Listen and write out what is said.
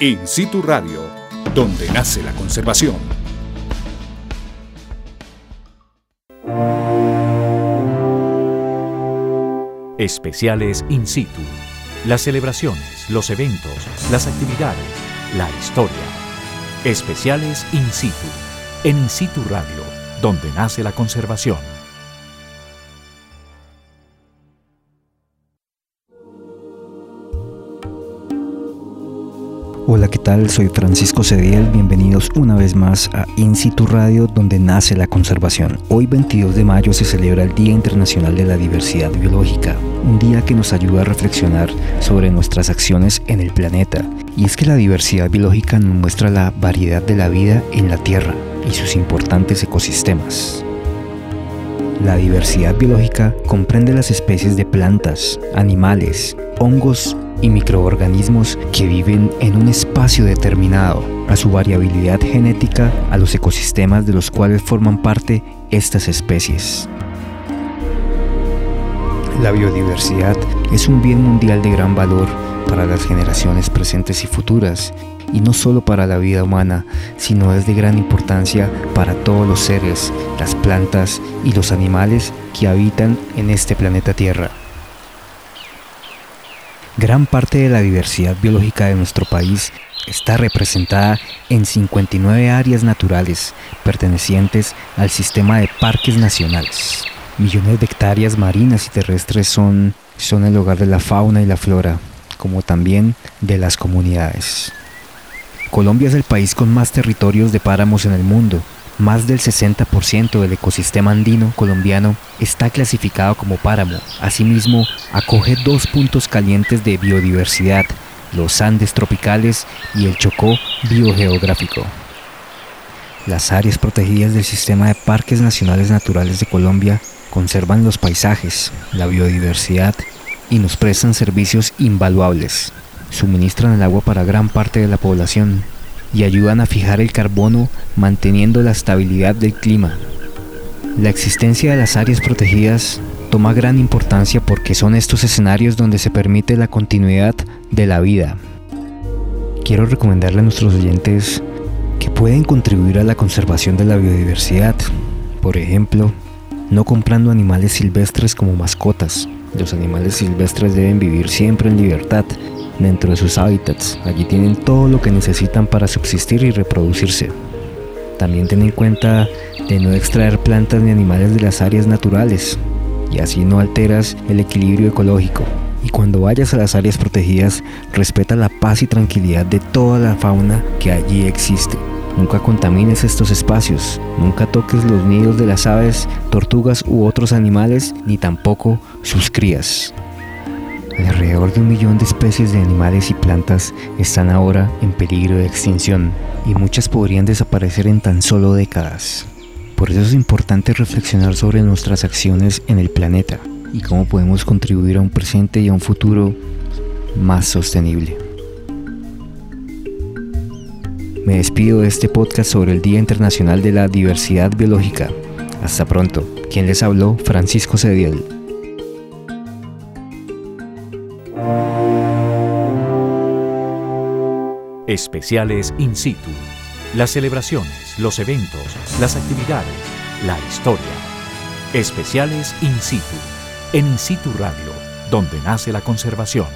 In Situ Radio, donde nace la conservación. Especiales In Situ. Las celebraciones, los eventos, las actividades, la historia. Especiales In Situ. En In Situ Radio, donde nace la conservación. Hola, ¿qué tal? Soy Francisco Cediel. Bienvenidos una vez más a In Situ Radio, donde nace la conservación. Hoy, 22 de mayo, se celebra el Día Internacional de la Diversidad Biológica, un día que nos ayuda a reflexionar sobre nuestras acciones en el planeta. Y es que la diversidad biológica nos muestra la variedad de la vida en la Tierra y sus importantes ecosistemas. La diversidad biológica comprende las especies de plantas, animales, hongos y microorganismos que viven en un espacio determinado, a su variabilidad genética, a los ecosistemas de los cuales forman parte estas especies. La biodiversidad es un bien mundial de gran valor para las generaciones presentes y futuras, y no solo para la vida humana, sino es de gran importancia para todos los seres, las plantas y los animales que habitan en este planeta Tierra. Gran parte de la diversidad biológica de nuestro país está representada en 59 áreas naturales pertenecientes al sistema de parques nacionales. Millones de hectáreas marinas y terrestres son, son el hogar de la fauna y la flora, como también de las comunidades. Colombia es el país con más territorios de páramos en el mundo, más del 60% del ecosistema andino colombiano está clasificado como páramo. Asimismo, acoge dos puntos calientes de biodiversidad, los Andes tropicales y el Chocó biogeográfico. Las áreas protegidas del sistema de parques nacionales naturales de Colombia conservan los paisajes, la biodiversidad y nos prestan servicios invaluables. Suministran el agua para gran parte de la población, y ayudan a fijar el carbono manteniendo la estabilidad del clima. La existencia de las áreas protegidas toma gran importancia porque son estos escenarios donde se permite la continuidad de la vida. Quiero recomendarle a nuestros oyentes que pueden contribuir a la conservación de la biodiversidad, por ejemplo, no comprando animales silvestres como mascotas. Los animales silvestres deben vivir siempre en libertad dentro de sus hábitats. Allí tienen todo lo que necesitan para subsistir y reproducirse. También ten en cuenta de no extraer plantas ni animales de las áreas naturales y así no alteras el equilibrio ecológico. Y cuando vayas a las áreas protegidas, respeta la paz y tranquilidad de toda la fauna que allí existe. Nunca contamines estos espacios, nunca toques los nidos de las aves, tortugas u otros animales, ni tampoco sus crías. Alrededor de un millón de especies de animales y plantas están ahora en peligro de extinción y muchas podrían desaparecer en tan solo décadas. Por eso es importante reflexionar sobre nuestras acciones en el planeta y cómo podemos contribuir a un presente y a un futuro más sostenible. Me despido de este podcast sobre el Día Internacional de la Diversidad Biológica. Hasta pronto. Quien les habló, Francisco Cediel. Especiales In Situ. Las celebraciones, los eventos, las actividades, la historia. Especiales In Situ. En In Situ Radio, donde nace la conservación.